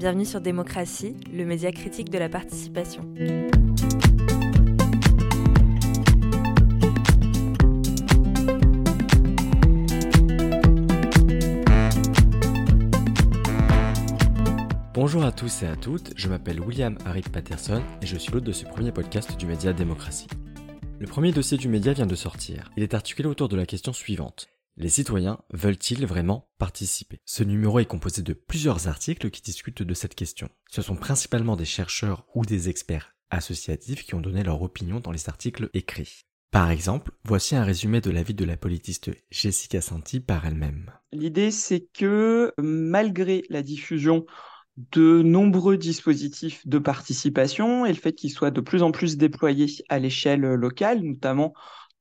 Bienvenue sur Démocratie, le média critique de la participation. Bonjour à tous et à toutes, je m'appelle William Harry Patterson et je suis l'hôte de ce premier podcast du média Démocratie. Le premier dossier du média vient de sortir. Il est articulé autour de la question suivante. Les citoyens veulent-ils vraiment participer? Ce numéro est composé de plusieurs articles qui discutent de cette question. Ce sont principalement des chercheurs ou des experts associatifs qui ont donné leur opinion dans les articles écrits. Par exemple, voici un résumé de l'avis de la politiste Jessica Santi par elle-même. L'idée, c'est que malgré la diffusion de nombreux dispositifs de participation et le fait qu'ils soient de plus en plus déployés à l'échelle locale, notamment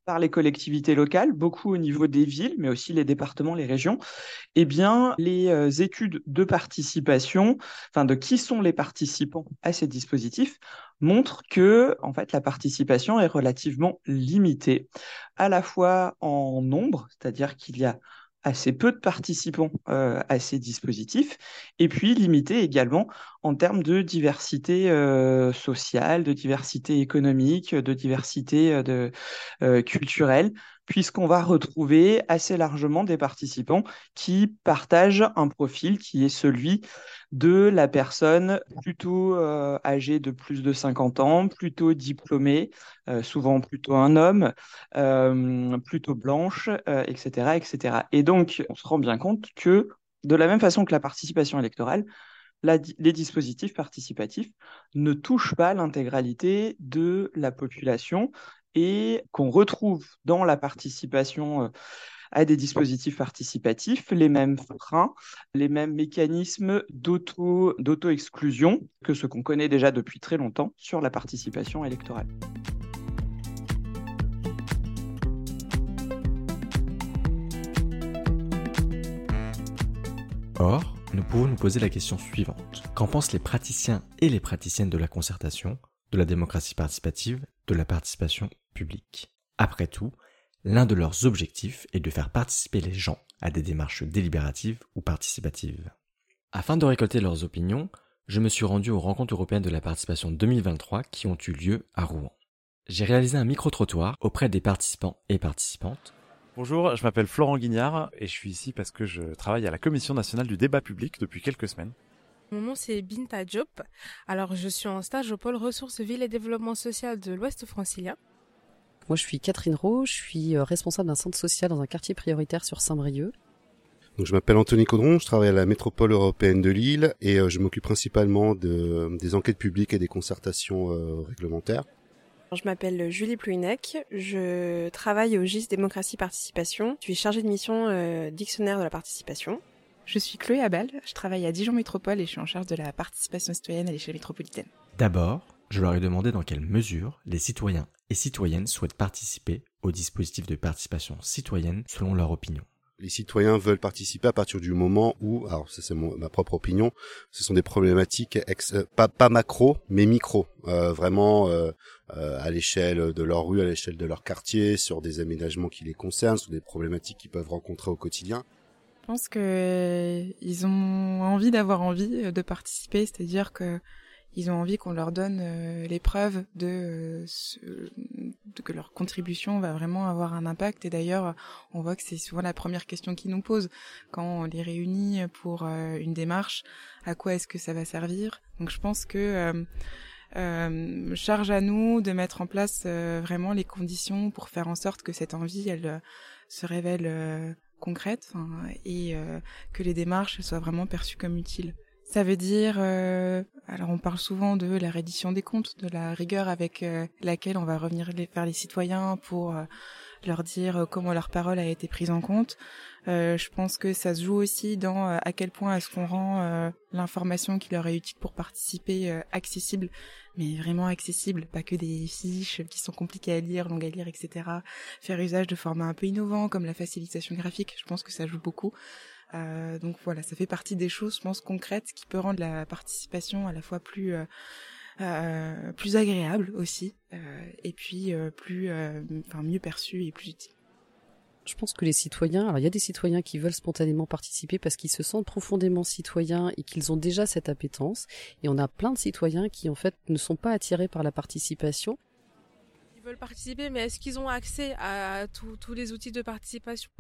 par les collectivités locales, beaucoup au niveau des villes, mais aussi les départements, les régions, eh bien, les euh, études de participation, enfin de qui sont les participants à ces dispositifs, montrent que, en fait, la participation est relativement limitée, à la fois en nombre, c'est-à-dire qu'il y a assez peu de participants euh, à ces dispositifs, et puis limité également en termes de diversité euh, sociale, de diversité économique, de diversité euh, de, culturelle, puisqu'on va retrouver assez largement des participants qui partagent un profil qui est celui de la personne plutôt euh, âgée de plus de 50 ans, plutôt diplômée, euh, souvent plutôt un homme, euh, plutôt blanche, etc., etc. Et donc, on se rend bien compte que de la même façon que la participation électorale, les dispositifs participatifs ne touchent pas l'intégralité de la population et qu'on retrouve dans la participation euh, à des dispositifs participatifs les mêmes freins, les mêmes mécanismes d'auto-exclusion que ce qu'on connaît déjà depuis très longtemps sur la participation électorale. Or, nous pouvons nous poser la question suivante. Qu'en pensent les praticiens et les praticiennes de la concertation, de la démocratie participative, de la participation publique? Après tout, l'un de leurs objectifs est de faire participer les gens à des démarches délibératives ou participatives. Afin de récolter leurs opinions, je me suis rendu aux rencontres européennes de la participation 2023 qui ont eu lieu à Rouen. J'ai réalisé un micro-trottoir auprès des participants et participantes Bonjour, je m'appelle Florent Guignard et je suis ici parce que je travaille à la Commission nationale du débat public depuis quelques semaines. Mon nom c'est Binta Diop. Alors je suis en stage au pôle ressources ville et développement social de l'Ouest francilien. Moi je suis Catherine Rowe, je suis euh, responsable d'un centre social dans un quartier prioritaire sur Saint-Brieuc. Donc je m'appelle Anthony Caudron, je travaille à la métropole européenne de Lille et euh, je m'occupe principalement de, des enquêtes publiques et des concertations euh, réglementaires. Je m'appelle Julie Plouinec, je travaille au GIS Démocratie Participation, je suis chargée de mission euh, dictionnaire de la participation. Je suis Chloé Abel, je travaille à Dijon Métropole et je suis en charge de la participation citoyenne à l'échelle métropolitaine. D'abord, je leur ai demandé dans quelle mesure les citoyens et citoyennes souhaitent participer au dispositif de participation citoyenne selon leur opinion les citoyens veulent participer à partir du moment où, alors ça c'est ma propre opinion, ce sont des problématiques ex, euh, pas, pas macro mais micro, euh, vraiment euh, à l'échelle de leur rue, à l'échelle de leur quartier, sur des aménagements qui les concernent, sur des problématiques qu'ils peuvent rencontrer au quotidien. Je pense que ils ont envie d'avoir envie de participer, c'est-à-dire que ils ont envie qu'on leur donne euh, les preuves de, de, que leur contribution va vraiment avoir un impact. Et d'ailleurs, on voit que c'est souvent la première question qu'ils nous posent quand on les réunit pour euh, une démarche. À quoi est-ce que ça va servir? Donc, je pense que euh, euh, charge à nous de mettre en place vraiment les conditions pour faire en sorte que cette envie, elle se révèle concrète et que les démarches soient vraiment perçues comme utiles. Ça veut dire, euh, alors on parle souvent de la reddition des comptes, de la rigueur avec euh, laquelle on va revenir vers les citoyens pour euh, leur dire comment leur parole a été prise en compte. je pense que ça se joue aussi dans à quel point est-ce qu'on rend l'information qui leur est utile pour participer accessible, mais vraiment accessible, pas que des fiches qui sont compliquées à lire, longues à lire, etc. Faire usage de formats un peu innovants comme la facilitation graphique, je pense que ça joue beaucoup. Euh, donc voilà, ça fait partie des choses, je pense, concrètes qui peut rendre la participation à la fois plus euh, euh plus agréable aussi, et puis plus, enfin mieux perçue et plus utile. Je pense que les citoyens, alors il y a des citoyens qui veulent spontanément participer parce qu'ils se sentent profondément citoyens et qu'ils ont déjà cette appétence. Et on a plein de citoyens qui en fait ne sont pas attirés par la participation veulent participer, mais est-ce qu'ils ont accès à tous les outils de participation?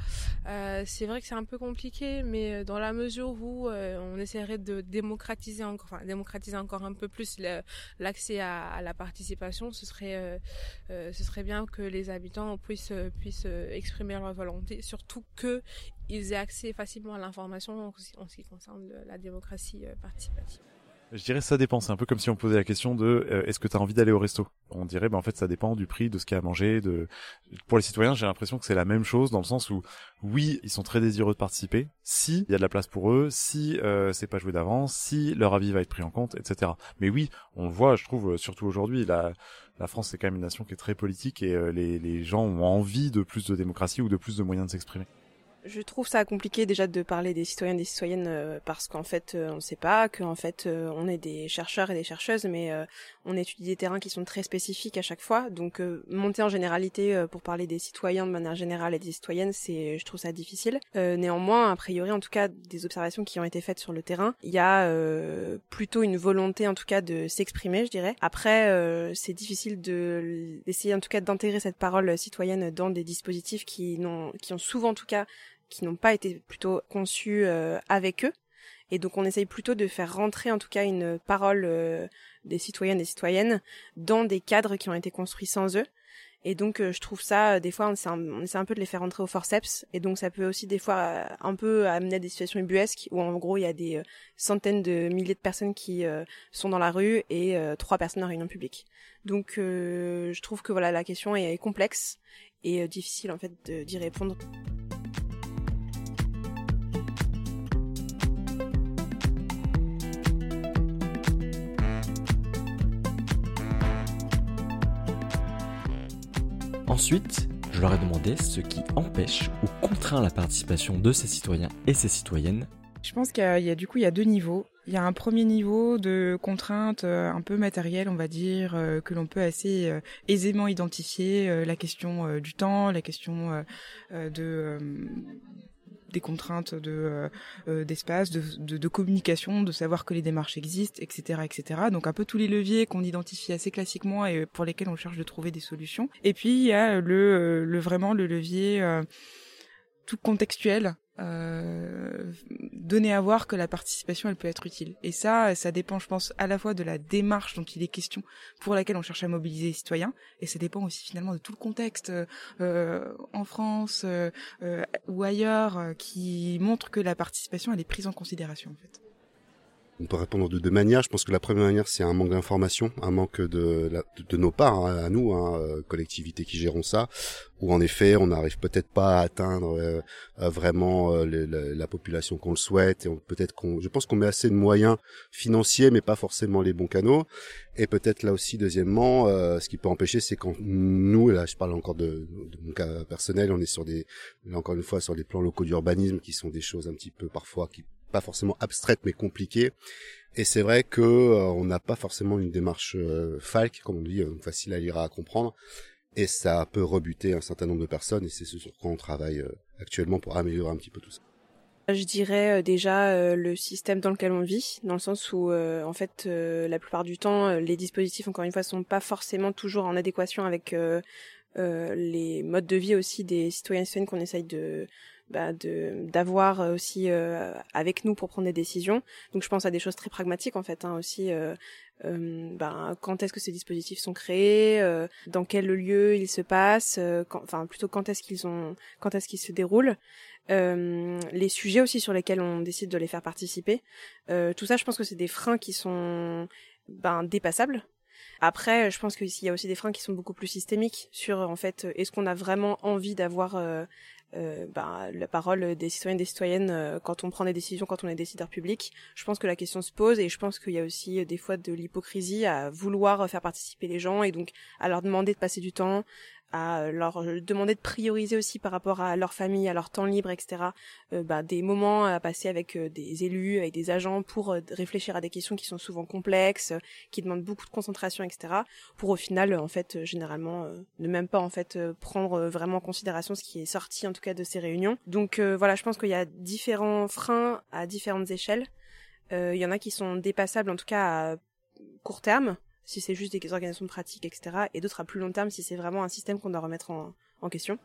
Euh, C'est vrai que c'est un peu compliqué, mais dans la mesure où euh, on essaierait de démocratiser encore, démocratiser encore un peu plus l'accès à, la participation, ce serait, euh, euh, ce serait bien que les habitants puissent, puissent exprimer leur volonté, surtout qu'ils aient accès facilement à l'information en ce qui concerne la démocratie participative. Je dirais ça dépend. C'est un peu comme si on posait la question de euh, est-ce que tu as envie d'aller au resto? On dirait ben en fait ça dépend du prix, de ce qu'il y a à manger. De... Pour les citoyens, j'ai l'impression que c'est la même chose dans le sens où oui, ils sont très désireux de participer, si il y a de la place pour eux, si euh, c'est pas joué d'avance, si leur avis va être pris en compte, etc. Mais oui, on le voit, je trouve, surtout aujourd'hui, la, la France c'est quand même une nation qui est très politique et euh, les, les gens ont envie de plus de démocratie ou de plus de moyens de s'exprimer. Je trouve ça compliqué déjà de parler des citoyens et des citoyennes euh, parce qu'en fait euh, on ne sait pas, qu'en fait euh, on est des chercheurs et des chercheuses, mais on étudie des terrains qui sont très spécifiques à chaque fois. Donc monter en généralité pour parler des citoyens de manière générale et des citoyennes, c'est, je trouve ça difficile. néanmoins, a priori, en tout cas, des observations qui ont été faites sur le terrain, il y a plutôt une volonté en tout cas de s'exprimer, je dirais. Après, c'est difficile de d'essayer en tout cas d'intégrer cette parole citoyenne dans des dispositifs qui n'ont, qui ont souvent en tout cas qui n'ont pas été plutôt conçus euh, avec eux. Et donc on essaye plutôt de faire rentrer en tout cas une parole euh, des citoyennes et des citoyennes dans des cadres qui ont été construits sans eux. Et donc euh, je trouve ça des fois on essaie, un, peu de les faire rentrer au forceps et donc ça peut aussi des fois un peu amener à des situations ubuesques où en gros il y a des centaines de milliers de personnes qui sont dans la rue et trois personnes en réunion publique. Donc je trouve que voilà la question est, complexe et difficile en fait d'y répondre. Ensuite, je leur ai demandé ce qui empêche ou contraint la participation de ces citoyens et ces citoyennes. Je pense qu'il y, a du coup il y a deux niveaux. Il y a un premier niveau de contrainte euh, un peu matérielle, on va dire, euh, que l'on peut assez euh, aisément identifier, la question du temps, la question de des contraintes de euh, euh, d'espace, de, de, de, communication, de savoir que les démarches existent, etc., etc. Donc un peu tous les leviers qu'on identifie assez classiquement et pour lesquels on cherche de trouver des solutions. Et puis il y a le, euh, le vraiment le levier tout contextuel euh, donner à voir que la participation elle peut être utile. Et ça, ça dépend, je pense, à la fois de la démarche dont il est question pour laquelle on cherche à mobiliser les citoyens, et ça dépend aussi finalement de tout le contexte euh, en France euh, euh ou ailleurs euh, qui montre que la participation elle est prise en considération en fait. On peut répondre de deux manières. Je pense que la première manière, c'est un manque d'information, un manque de, de, nos parts, hein, à nous, hein, euh, collectivités qui gérons ça, où en effet, on n'arrive peut-être pas à atteindre euh, euh, vraiment la, population qu'on le souhaite. Et peut-être qu'on, je pense qu'on met assez de moyens financiers, mais pas forcément les bons canaux. Et peut-être là aussi, deuxièmement, ce qui peut empêcher, c'est quand nous, là, je parle encore de, de, mon cas personnel, on est sur des, là encore une fois, sur des plans locaux d'urbanisme qui sont des choses un petit peu parfois qui pas forcément abstraite mais compliquée. Et c'est vrai que euh, on n'a pas forcément une démarche euh, falque, comme on dit, euh, facile à lire à comprendre. Et ça peut rebuter un certain nombre de personnes. Et c'est ce sur quoi on travaille actuellement pour améliorer un petit peu tout ça. Je dirais déjà le système dans lequel on vit, dans le sens où en fait la plupart du temps les dispositifs encore une fois sont pas forcément toujours en adéquation avec les modes de vie aussi des citoyens et citoyennes qu'on essaye de bah, d'avoir euh, aussi euh, avec nous pour prendre des décisions. Donc je pense à des choses très pragmatiques en fait hein, aussi. Euh, euh bah, quand est-ce que ces dispositifs sont créés, dans quel lieu ils se passent, enfin plutôt quand est-ce qu'ils ont, quand est-ce qu'ils se déroulent, les sujets aussi sur lesquels on décide de les faire participer. tout ça, je pense que c'est des freins qui sont ben dépassables après, je pense qu'il y a aussi des freins qui sont beaucoup plus systémiques sur en fait est-ce qu'on a vraiment envie d'avoir euh, euh, bah, la parole des citoyens et des citoyennes euh, quand on prend des décisions, quand on est décideur public. Je pense que la question se pose et je pense qu'il y a aussi euh, des fois de l'hypocrisie à vouloir faire participer les gens et donc à leur demander de passer du temps, à leur demander de prioriser aussi par rapport à leur famille, à leur temps libre, etc. Euh, bah, des moments à passer avec euh, des élus, avec des agents pour euh, réfléchir à des questions qui sont souvent complexes, qui demandent beaucoup de concentration, etc. Pour au final, en fait, généralement, ne même pas en fait prendre vraiment en considération ce qui est sorti en tout cas de ces réunions. Donc voilà, je pense qu'il y a différents freins à différentes échelles. Il y en a qui sont dépassables en tout cas à court terme si c'est juste des organisations de pratique, etc. Et d'autres à plus long terme si c'est vraiment un système qu'on doit remettre en question.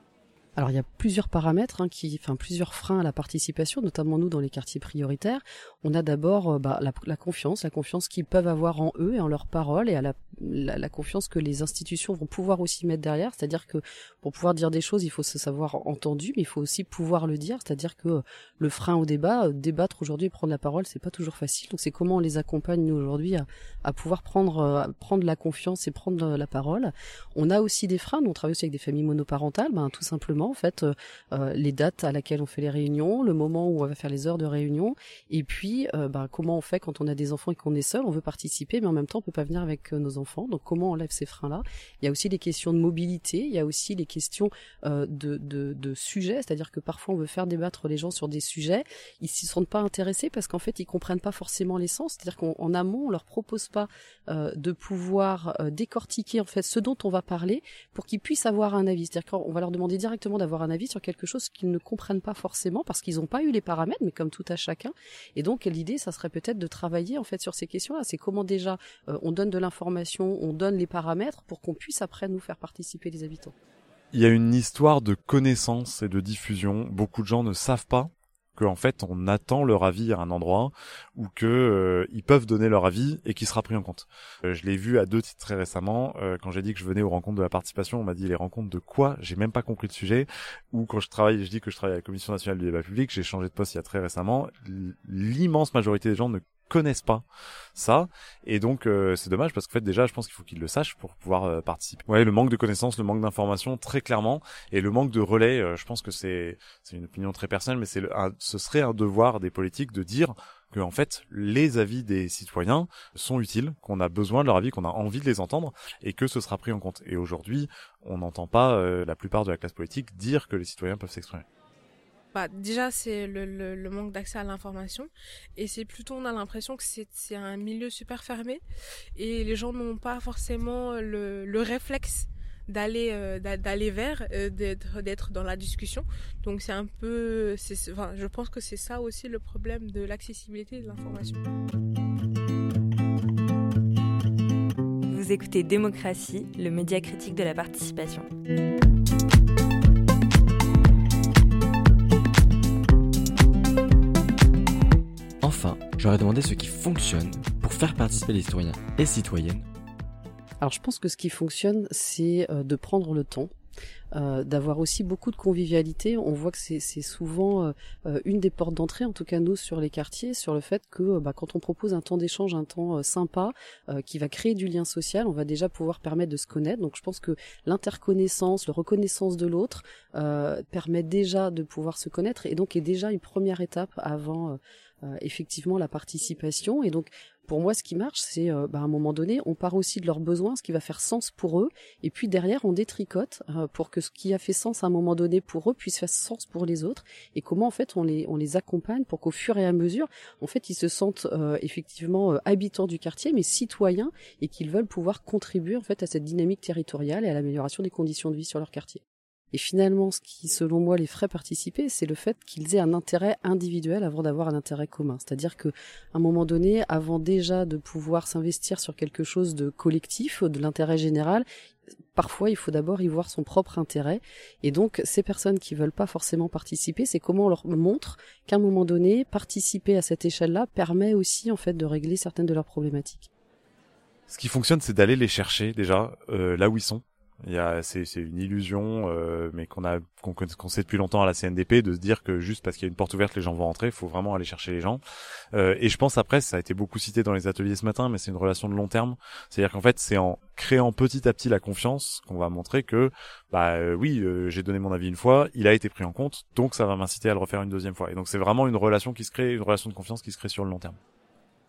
Alors il y a plusieurs paramètres, hein, enfin plusieurs freins à la participation, notamment nous dans les quartiers prioritaires. On a d'abord euh, bah, la, confiance, la confiance qu'ils peuvent avoir en eux et en leurs paroles, et la, la, confiance que les institutions vont pouvoir aussi mettre derrière. C'est-à-dire que pour pouvoir dire des choses, il faut se savoir entendu, mais il faut aussi pouvoir le dire. C'est-à-dire que le frein au débat, euh, débattre aujourd'hui, prendre la parole, c'est pas toujours facile. Donc c'est comment on les accompagne aujourd'hui à, pouvoir prendre euh, prendre la confiance et prendre la parole. On a aussi des freins. Nous, on travaille aussi avec des familles monoparentales, ben, tout simplement en fait euh, euh, les dates à laquelle on fait les réunions, le moment où on va faire les heures de réunion, et puis euh, bah, comment on fait quand on a des enfants et qu'on est seul, on veut participer, mais en même temps on peut pas venir avec nos enfants. Donc comment on lève ces freins-là? Il y a aussi les questions de mobilité, il y a aussi les questions de, de, de sujets, c'est-à-dire que parfois on veut faire débattre les gens sur des sujets, ils s'y sont pas intéressés parce qu'en fait ils comprennent pas forcément l'essence, c'est-à-dire qu'en amont on leur propose pas de pouvoir décortiquer en fait ce dont on va parler pour qu'ils puissent avoir un avis, c'est-à-dire qu'on va leur demander directement d'avoir un avis sur quelque chose qu'ils ne comprennent pas forcément parce qu'ils n'ont pas eu les paramètres, mais comme tout à chacun. Et donc l'idée, ça serait peut-être de travailler en fait sur ces questions-là. C'est comment déjà euh, on donne de l'information, on donne les paramètres pour qu'on puisse après nous faire participer les habitants. Il y a une histoire de connaissance et de diffusion. Beaucoup de gens ne savent pas qu'en fait on attend leur avis à un endroit ou que euh, ils peuvent donner leur avis et qui sera pris en compte. Euh, je l'ai vu à deux titres très récemment euh, quand j'ai dit que je venais aux rencontres de la participation, on m'a dit les rencontres de quoi? J'ai même pas compris le sujet. Ou quand je travaille, je dis que je travaille à la Commission nationale du débat public, j'ai changé de poste il y a très récemment. L'immense majorité des gens ne connaissent pas ça et donc euh, c'est dommage parce qu'en fait déjà je pense qu'il faut qu'ils le sachent pour pouvoir euh, participer. Ouais, le manque de connaissances, le manque d'informations très clairement et le manque de relais, euh, je pense que c'est c'est une opinion très personnelle mais c'est ce serait un devoir des politiques de dire que en fait les avis des citoyens sont utiles, qu'on a besoin de leur avis, qu'on a envie de les entendre et que ce sera pris en compte. Et aujourd'hui, on n'entend pas la plupart de la classe politique dire que les citoyens peuvent s'exprimer bah, déjà c'est le, manque d'accès à l'information. Et c'est plutôt on a l'impression que c'est un milieu super fermé. Et les gens n'ont pas forcément le, le réflexe d'aller euh, d'aller vers euh, d'être d'être dans la discussion. Donc c'est un peu je pense que c'est ça aussi le problème de l'accessibilité de l'information. Vous écoutez Démocratie le média critique de la participation j'aurais demandé ce qui fonctionne pour faire participer les citoyens et citoyennes. Alors je pense que ce qui fonctionne, c'est euh, de prendre le temps, euh, d'avoir aussi beaucoup de convivialité. On voit que c'est souvent euh, une des portes d'entrée, en tout cas nous sur les quartiers, sur le fait que bah, quand on propose un temps d'échange, un temps sympa, qui va créer du lien social, on va déjà pouvoir permettre de se connaître. Donc je pense que l'interconnaissance, la reconnaissance de l'autre permet déjà de pouvoir se connaître et donc est déjà une première étape avant effectivement la participation. Et donc, pour moi, ce qui marche, c'est euh, bah, à un moment donné, on part aussi de leurs besoins, ce qui va faire sens pour eux, et puis derrière, on détricote euh, pour que ce qui a fait sens à un moment donné pour eux puisse faire sens pour les autres, et comment en fait on les on les accompagne pour qu'au fur et à mesure, en fait, ils se sentent effectivement habitants du quartier, mais citoyens, et qu'ils veulent pouvoir contribuer en fait à cette dynamique territoriale et à l'amélioration des conditions de vie sur leur quartier. Et finalement, ce qui, selon moi, les ferait participer, c'est le fait qu'ils aient un intérêt individuel avant d'avoir un intérêt commun. C'est-à-dire que, à un moment donné, avant déjà de pouvoir s'investir sur quelque chose de collectif, de l'intérêt général, parfois il faut d'abord y voir son propre intérêt. Et donc, ces personnes qui veulent pas forcément participer, c'est comment on leur montre qu'à un moment donné, participer à cette échelle-là permet aussi, en fait, de régler certaines de leurs problématiques. Ce qui fonctionne, c'est d'aller les chercher déjà euh, là où ils sont c'est, une illusion, euh, mais qu'on a, qu'on, sait depuis longtemps à la CNDP, de se dire que juste parce qu'il y a une porte ouverte, les gens vont rentrer. Il faut vraiment aller chercher les gens. Euh, et je pense après, ça a été beaucoup cité dans les ateliers ce matin, mais c'est une relation de long terme. C'est-à-dire qu'en fait, c'est en créant petit à petit la confiance qu'on va montrer que, bah euh, oui, euh, j'ai donné mon avis une fois, il a été pris en compte, donc ça va m'inciter à le refaire une deuxième fois. Et donc c'est vraiment une relation qui se crée, une relation de confiance qui se crée sur le long terme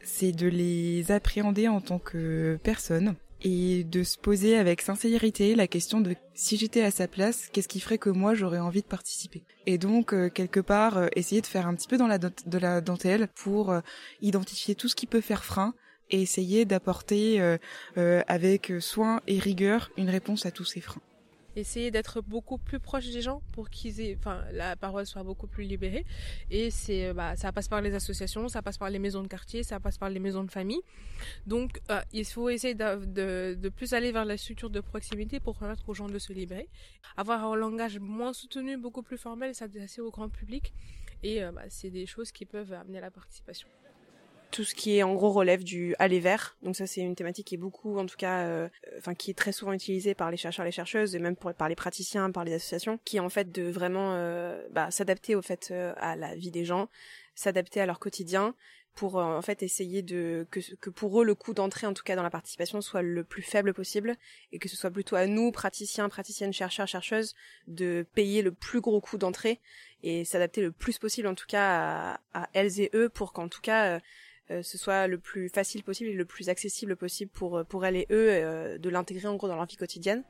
c'est de les appréhender en tant que personnes et de se poser avec sincérité la question de si j'étais à sa place, qu'est-ce qui ferait que moi j'aurais envie de participer? Et donc euh, quelque part euh, essayer de faire un petit peu dans la de la dentelle pour euh, identifier tout ce qui peut faire frein et essayer d'apporter avec soin et rigueur une réponse à tous ces freins essayer d'être beaucoup plus proche des gens pour qu'ils aient, enfin, la parole soit beaucoup plus libérée. Et c'est, bah, ça passe par les associations, ça passe par les maisons de quartier, ça passe par les maisons de famille. Donc, euh, il faut essayer de, de, de, plus aller vers la structure de proximité pour permettre aux gens de se libérer. Avoir un langage moins soutenu, beaucoup plus formel, s'adresser au grand public. Et euh, bah, c'est des choses qui peuvent amener à la participation tout ce qui est en gros relève du aller vers. Donc ça c'est une thématique qui est beaucoup, en tout cas, euh, enfin qui est très souvent utilisée par les chercheurs, les chercheuses et même par les praticiens, par les associations, qui est en fait de vraiment euh, bah, s'adapter au fait euh, à la vie des gens, s'adapter à leur quotidien pour en fait essayer de que, que pour eux le coût d'entrée en tout cas dans la participation soit le plus faible possible et que ce soit plutôt à nous praticiens praticiennes chercheurs chercheuses de payer le plus gros coût d'entrée et s'adapter le plus possible en tout cas à, à elles et eux pour qu'en tout cas euh, ce soit le plus facile possible et le plus accessible possible pour, euh, pour elles et eux euh, de l'intégrer en gros dans leur vie quotidienne.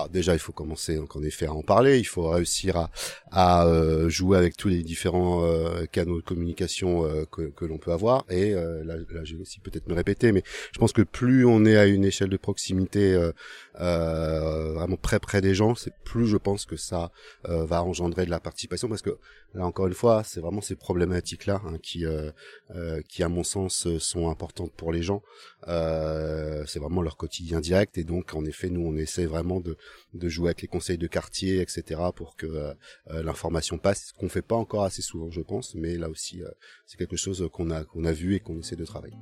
Alors déjà, il faut commencer donc en effet à en parler. Il faut réussir à, à euh, jouer avec tous les différents euh, canaux de communication euh, que, que l'on peut avoir. Et là, là, je vais aussi peut-être me répéter, mais je pense que plus on est à une échelle de proximité vraiment près près des gens, c'est plus je pense que ça va engendrer de la participation. Parce que là, encore une fois, c'est vraiment ces problématiques-là hein, qui, qui à mon sens sont importantes pour les gens. c'est vraiment leur quotidien direct. Et donc, en effet, nous, on essaie vraiment de de jouer avec les conseils de quartier, etc., pour que euh, euh, l'information passe, ce qu'on fait pas encore assez souvent, je pense, mais là aussi, euh, c'est quelque chose qu'on a qu'on a vu et qu'on essaie de travailler.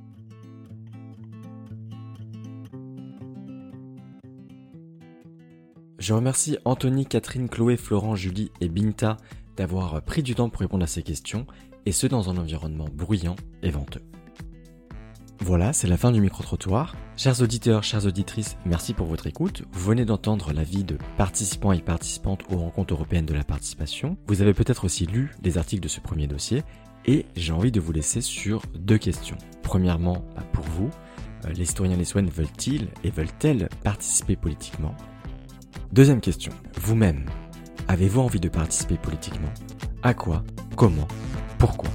Je remercie Anthony, Catherine, Chloé, Florent, Julie et Binta d'avoir pris du temps pour répondre à ces questions, et ce dans un environnement bruyant et venteux. Voilà, c'est la fin du micro-trottoir. Chers auditeurs, chères auditrices, merci pour votre écoute. Vous venez d'entendre l'avis de participants et participantes aux rencontres européennes de la participation. Vous avez peut-être aussi lu les articles de ce premier dossier et j'ai envie de vous laisser sur deux questions. Premièrement, bah, pour vous, euh, les citoyens les soins veulent-ils et veulent-elles participer politiquement? Deuxième question, vous-même, avez-vous envie de participer politiquement? À quoi? Comment? Pourquoi?